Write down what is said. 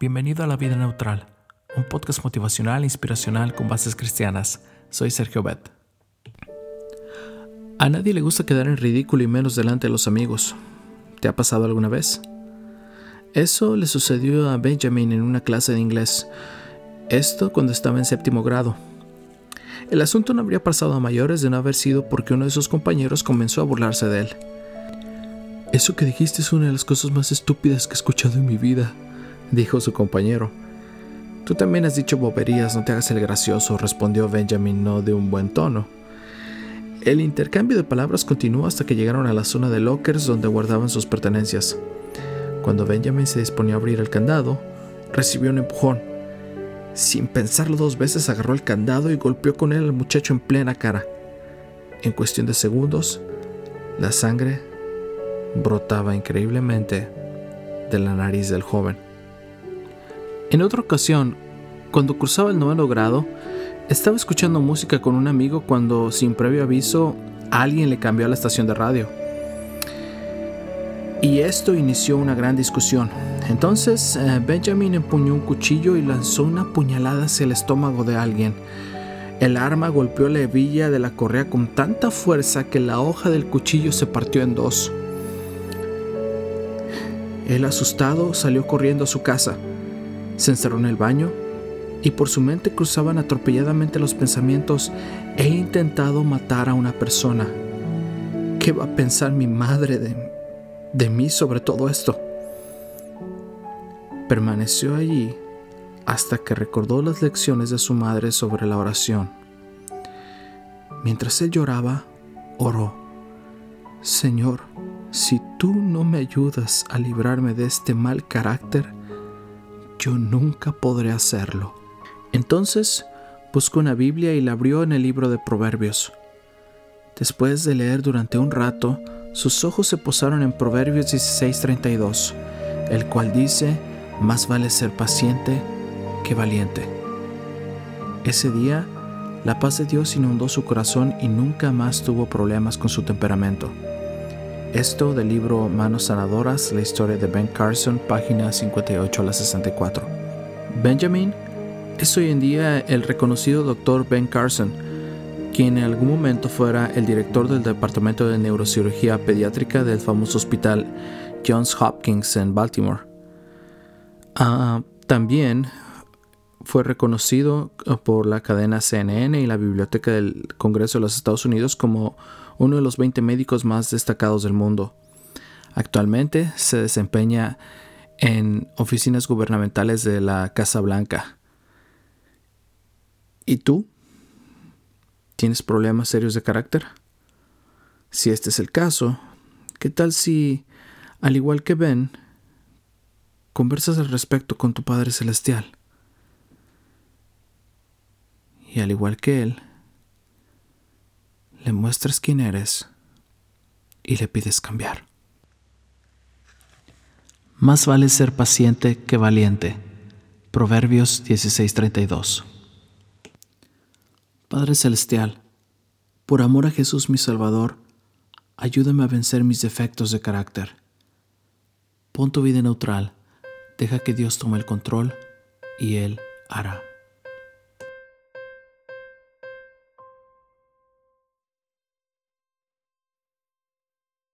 Bienvenido a La Vida Neutral, un podcast motivacional e inspiracional con bases cristianas. Soy Sergio Bet. A nadie le gusta quedar en ridículo y menos delante de los amigos. ¿Te ha pasado alguna vez? Eso le sucedió a Benjamin en una clase de inglés. Esto cuando estaba en séptimo grado. El asunto no habría pasado a mayores de no haber sido porque uno de sus compañeros comenzó a burlarse de él. Eso que dijiste es una de las cosas más estúpidas que he escuchado en mi vida, dijo su compañero. Tú también has dicho boberías, no te hagas el gracioso, respondió Benjamin no de un buen tono. El intercambio de palabras continuó hasta que llegaron a la zona de lockers donde guardaban sus pertenencias. Cuando Benjamin se disponía a abrir el candado, recibió un empujón. Sin pensarlo dos veces agarró el candado y golpeó con él al muchacho en plena cara. En cuestión de segundos, la sangre brotaba increíblemente de la nariz del joven. En otra ocasión, cuando cruzaba el noveno grado, estaba escuchando música con un amigo cuando, sin previo aviso, alguien le cambió a la estación de radio. Y esto inició una gran discusión. Entonces eh, Benjamin empuñó un cuchillo y lanzó una puñalada hacia el estómago de alguien. El arma golpeó la hebilla de la correa con tanta fuerza que la hoja del cuchillo se partió en dos. Él asustado salió corriendo a su casa, se encerró en el baño y por su mente cruzaban atropelladamente los pensamientos, he intentado matar a una persona. ¿Qué va a pensar mi madre de, de mí sobre todo esto? Permaneció allí hasta que recordó las lecciones de su madre sobre la oración. Mientras él lloraba, oró, Señor, si tú no me ayudas a librarme de este mal carácter, yo nunca podré hacerlo. Entonces buscó una Biblia y la abrió en el libro de Proverbios. Después de leer durante un rato, sus ojos se posaron en Proverbios 16:32, el cual dice, más vale ser paciente que valiente. Ese día, la paz de Dios inundó su corazón y nunca más tuvo problemas con su temperamento. Esto del libro Manos Sanadoras, la historia de Ben Carson, página 58 a la 64. Benjamin es hoy en día el reconocido doctor Ben Carson, quien en algún momento fuera el director del Departamento de Neurocirugía Pediátrica del famoso hospital Johns Hopkins en Baltimore. Ah, también fue reconocido por la cadena CNN y la Biblioteca del Congreso de los Estados Unidos como uno de los 20 médicos más destacados del mundo. Actualmente se desempeña en oficinas gubernamentales de la Casa Blanca. ¿Y tú? ¿Tienes problemas serios de carácter? Si este es el caso, ¿qué tal si, al igual que Ben, conversas al respecto con tu Padre Celestial? Y al igual que Él, le muestras quién eres y le pides cambiar. Más vale ser paciente que valiente. Proverbios 16:32. Padre Celestial, por amor a Jesús mi Salvador, ayúdame a vencer mis defectos de carácter. Pon tu vida neutral, deja que Dios tome el control y Él hará.